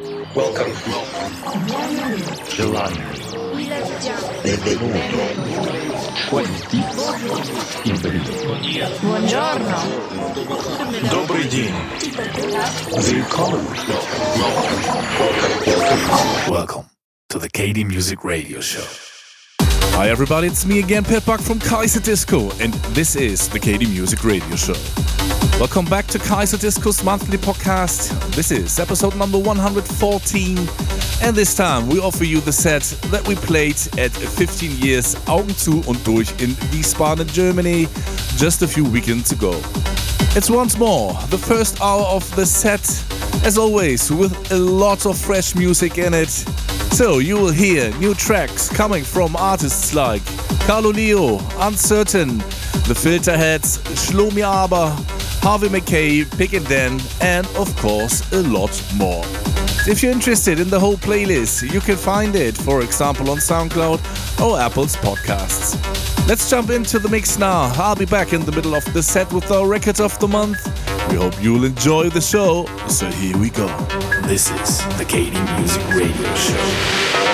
Welcome. Giovanni. Benvenuto. Quanti. Buongiorno. Добрый день. Welcome. Welcome. Welcome to the KD Music Radio Show. Hi everybody, it's me again, Pet from Kaiserdisco, and this is the KD Music Radio Show. Welcome back to Kaiserdisco's monthly podcast. This is episode number 114, and this time we offer you the set that we played at 15 years Augen zu und durch in Wiesbaden, Germany, just a few weekends ago. It's once more the first hour of the set, as always, with a lot of fresh music in it. So you will hear new tracks coming from artists like Carlo Lio, Uncertain, The Filterheadz, Shlomi Aber, Harvey McKay, Pig and Dan, and of course a lot more. If you're interested in the whole playlist, you can find it, for example, on SoundCloud or Apple's podcasts. Let's jump into the mix now. I'll be back in the middle of the set with our record of the month. We hope you'll enjoy the show. So here we go. This is the KD Music Radio Show.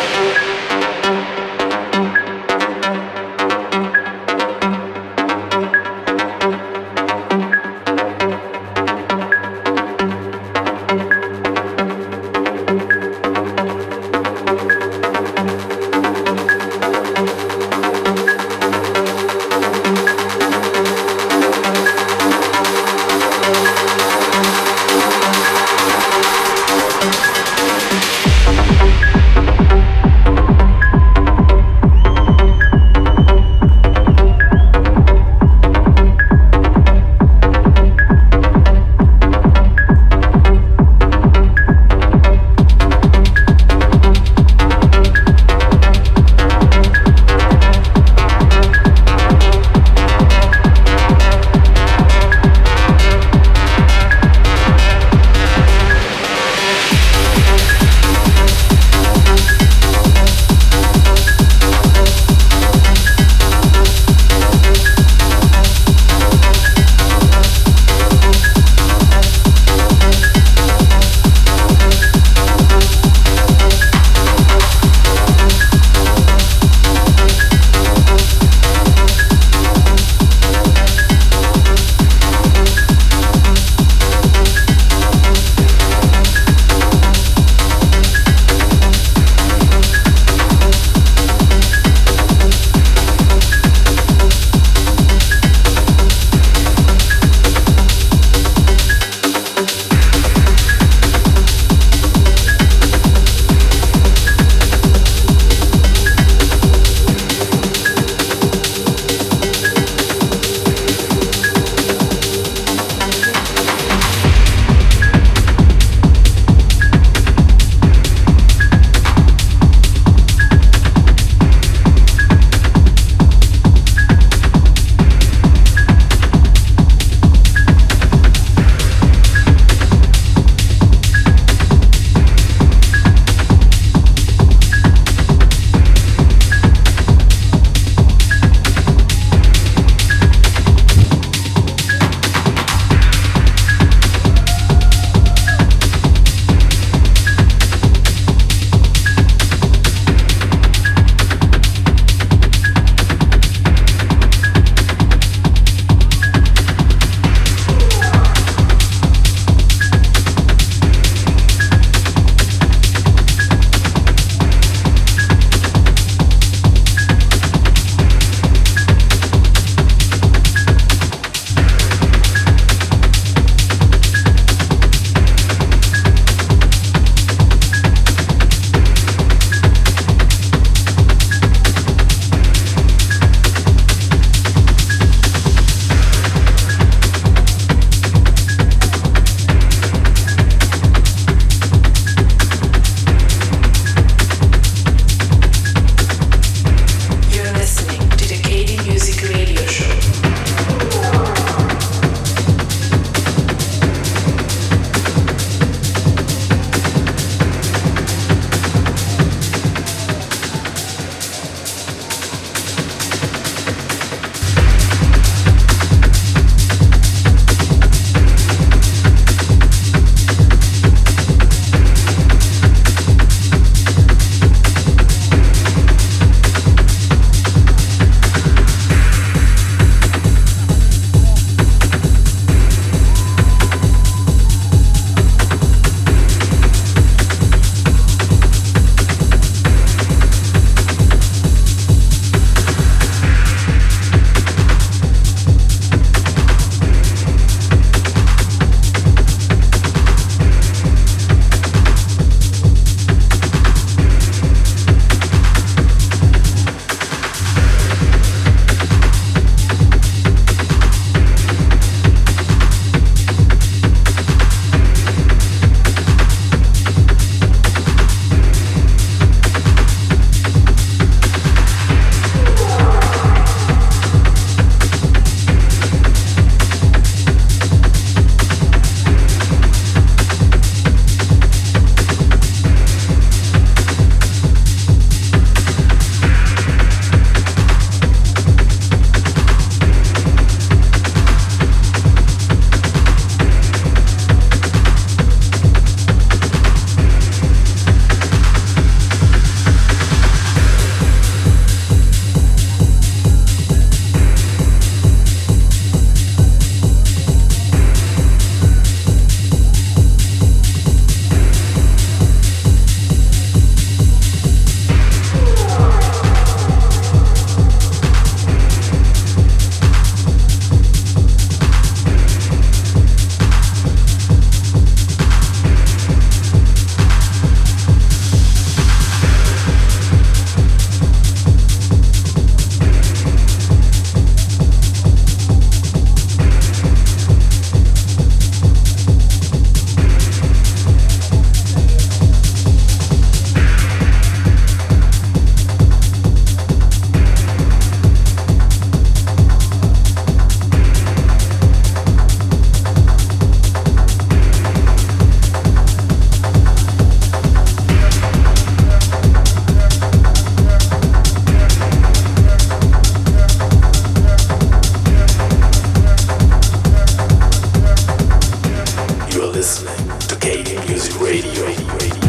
Music Radio.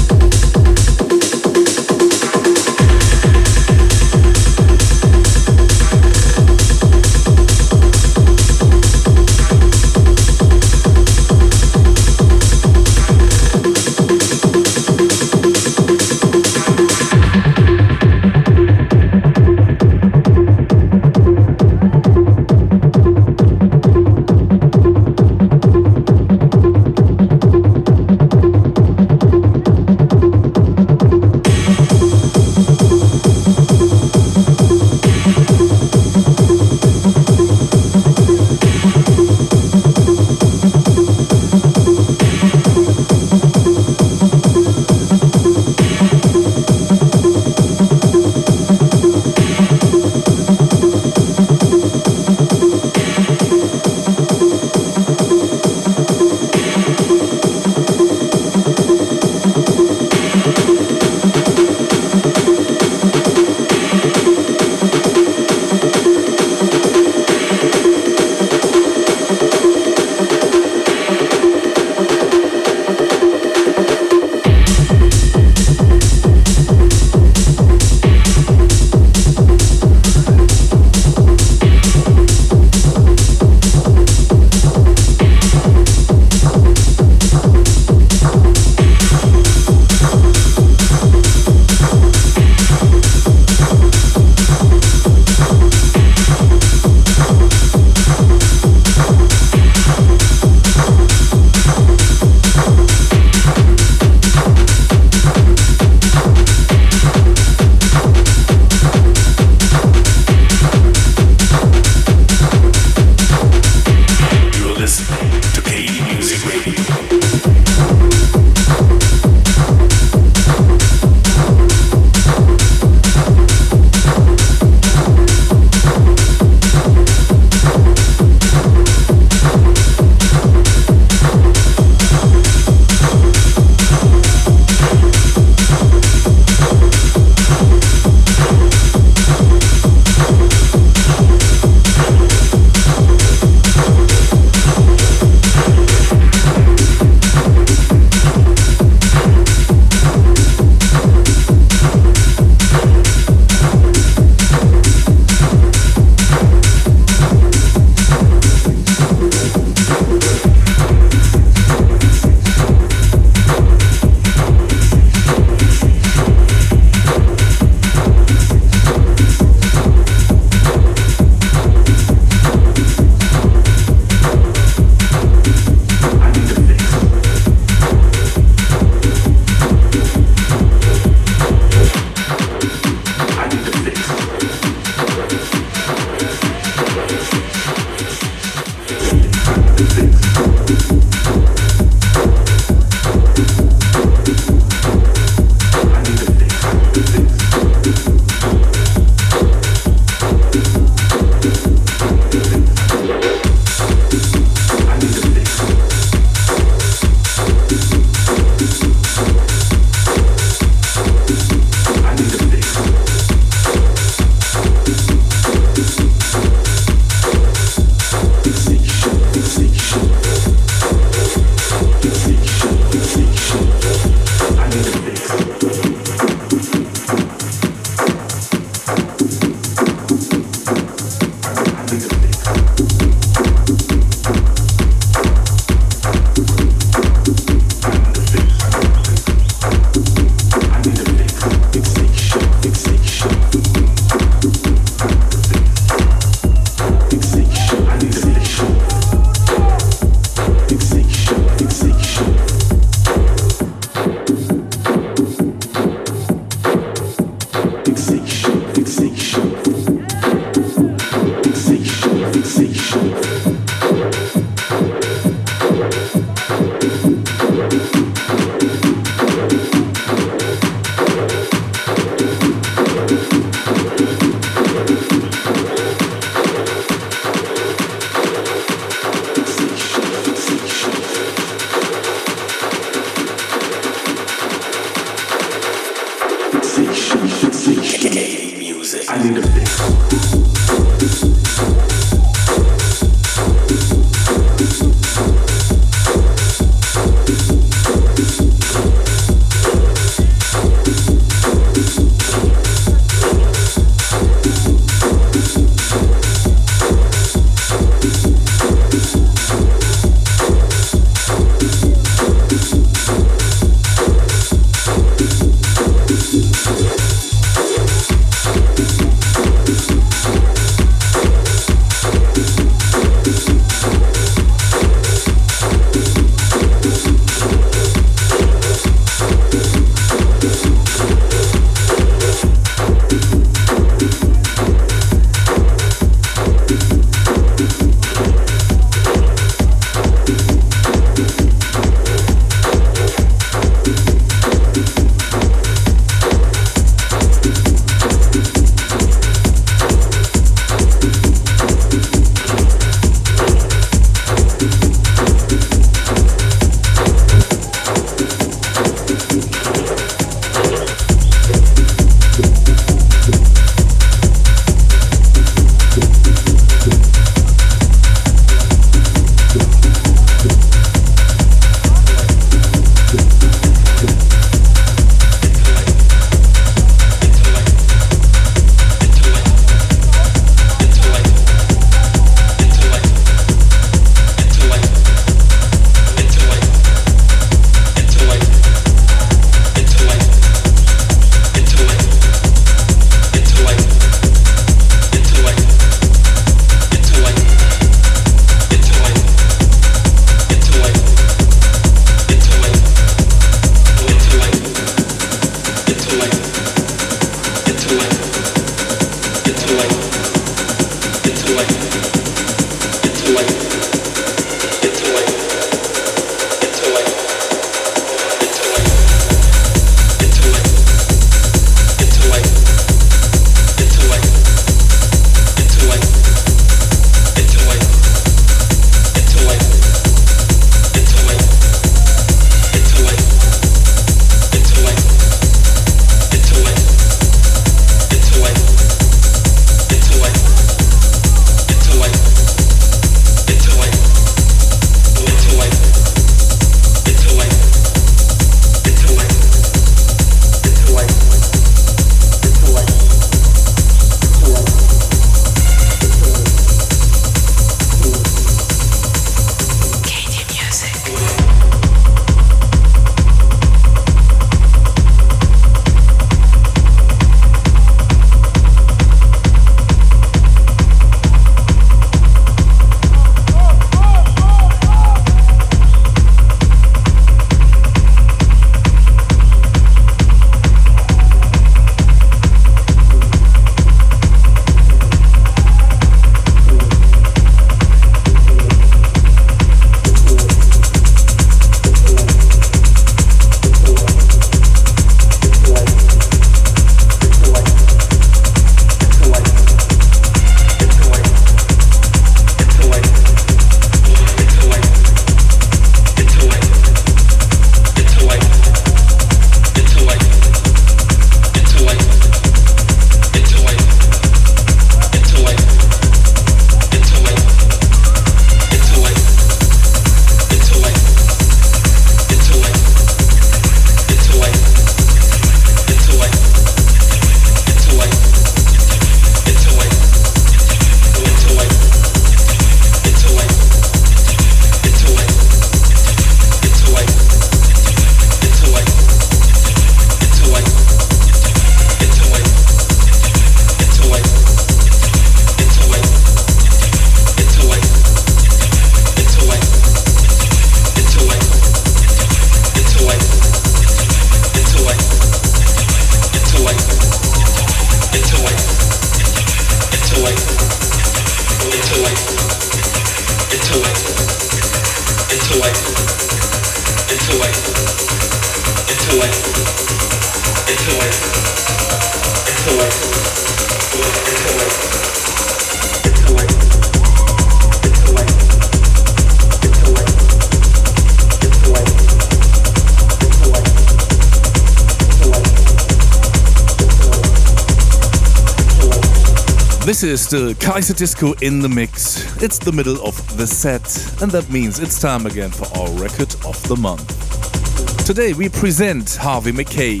Is the Kaiserdisco in the mix. It's the middle of the set, and that means it's time again for our record of the month. Today we present Harvey McKay,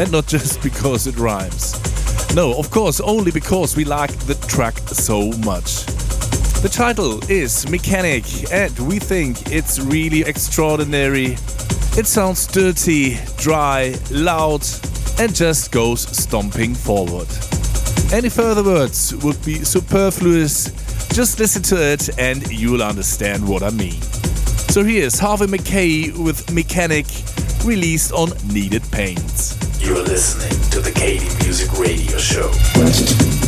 and not just because it rhymes. No, of course, only because we like the track so much. The title is Mechanic, and we think it's really extraordinary. It sounds dirty, dry, loud, and just goes stomping forward. Any further words would be superfluous. Just listen to it and you'll understand what I mean. So here's Harvey McKay with Mechanic, released on Kneaded Pains. You're listening to the KD Music Radio Show.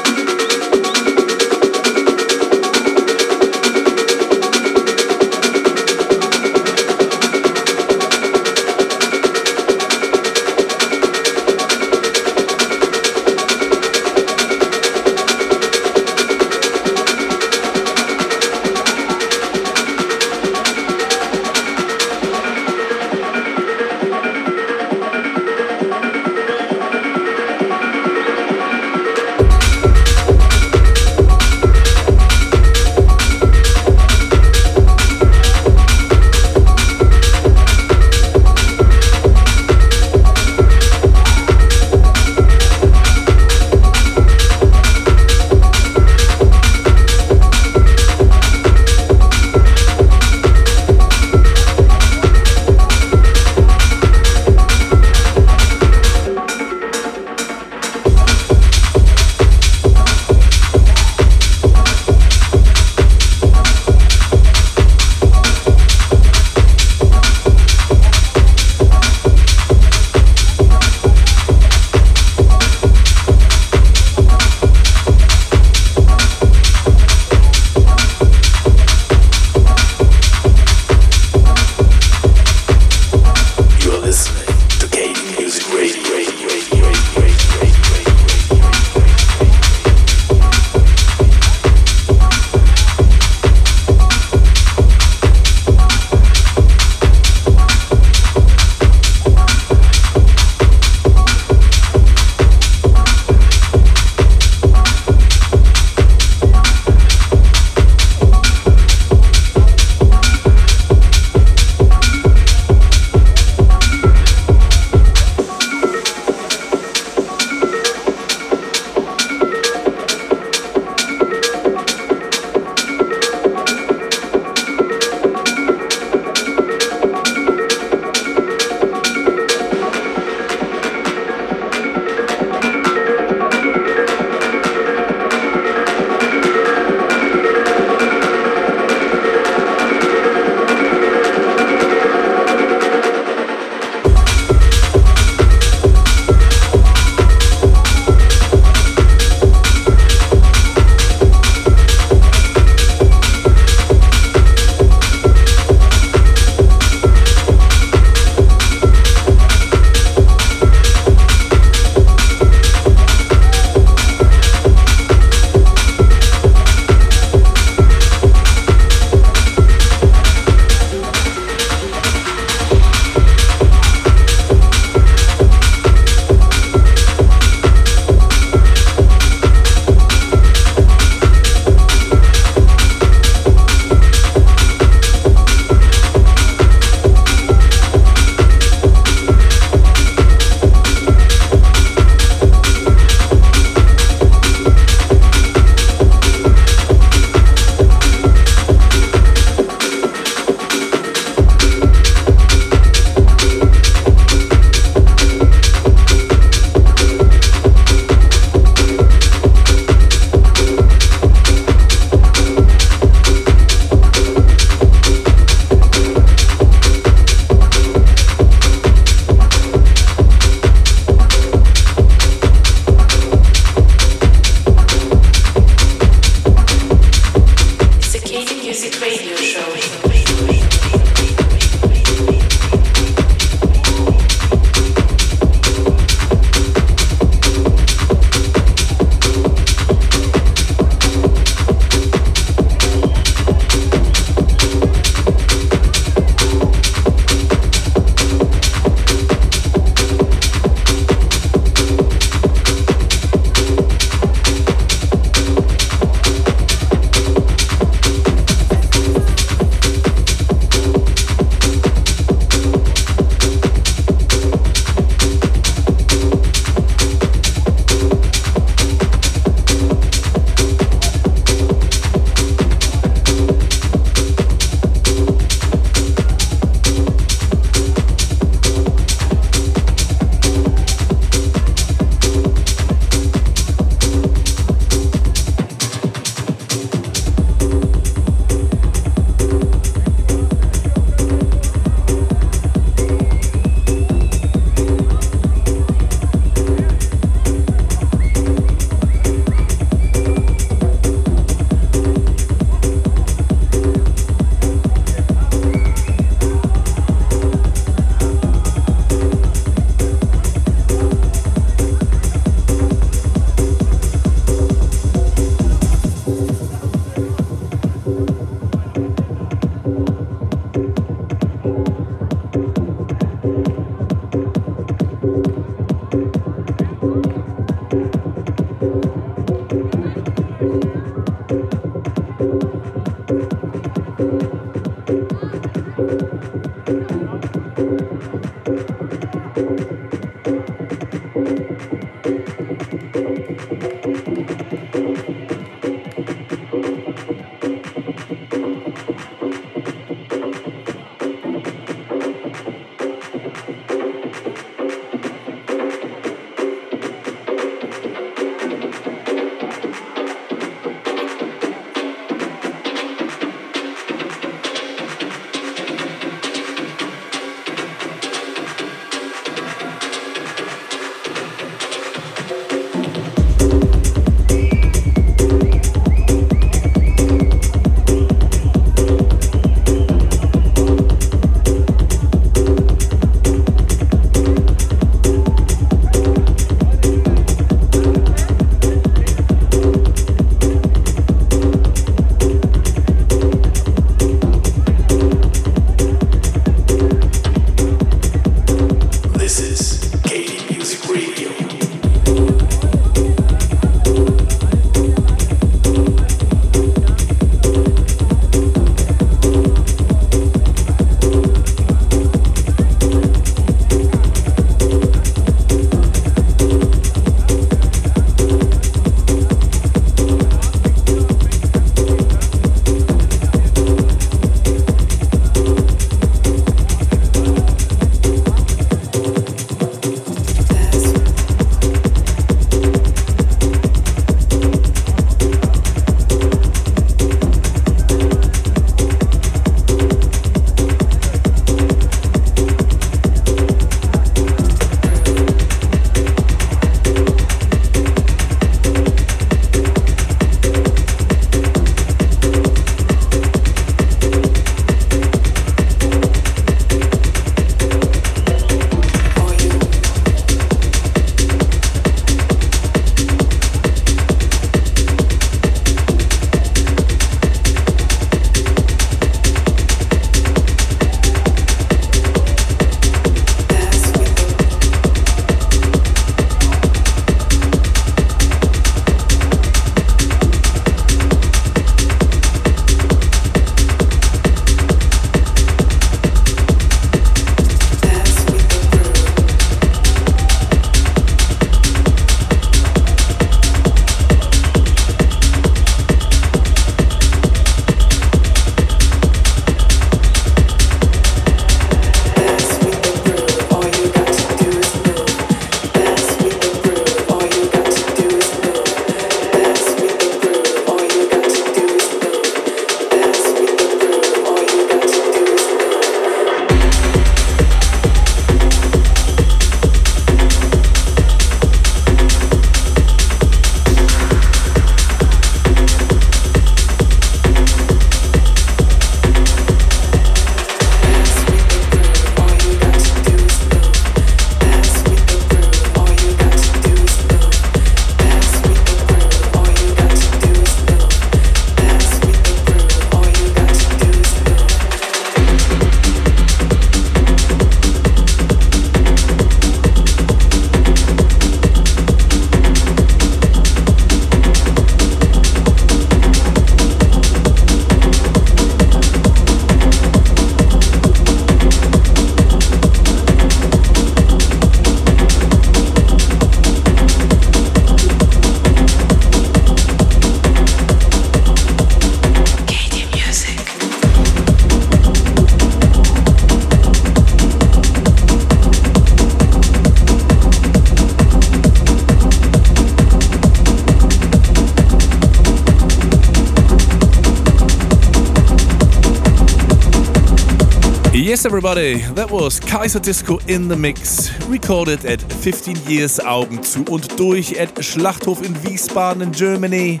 Yes, everybody, that was Kaiserdisco in the Mix, recorded at 15 Years Augen zu und durch at Schlachthof in Wiesbaden in Germany,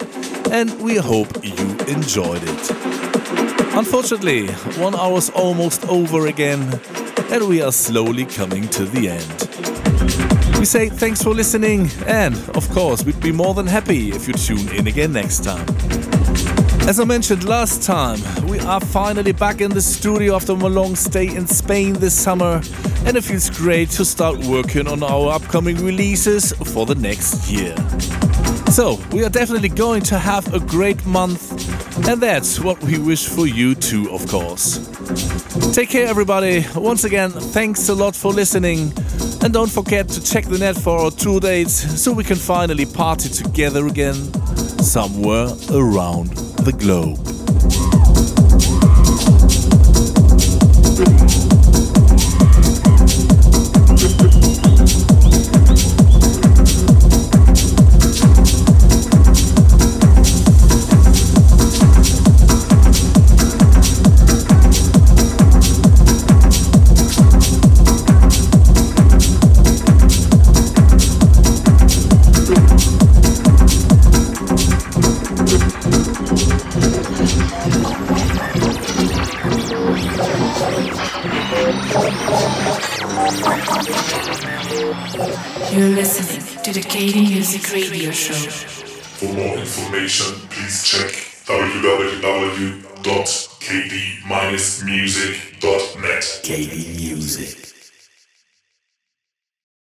and we hope you enjoyed it. Unfortunately, one hour's almost over again, and we are slowly coming to the end. We say thanks for listening, and of course, we'd be more than happy if you tune in again next time. As I mentioned last time, we are finally back in the studio after a long stay in Spain this summer, and it feels great to start working on our upcoming releases for the next year. So, we are definitely going to have a great month, and that's what we wish for you too, of course. Take care, everybody. Once again, thanks a lot for listening. And don't forget to check the net for our tour dates so we can finally party together again somewhere around the globe. Music Radio Show. For more information, please check www.kd-music.net. KD Music.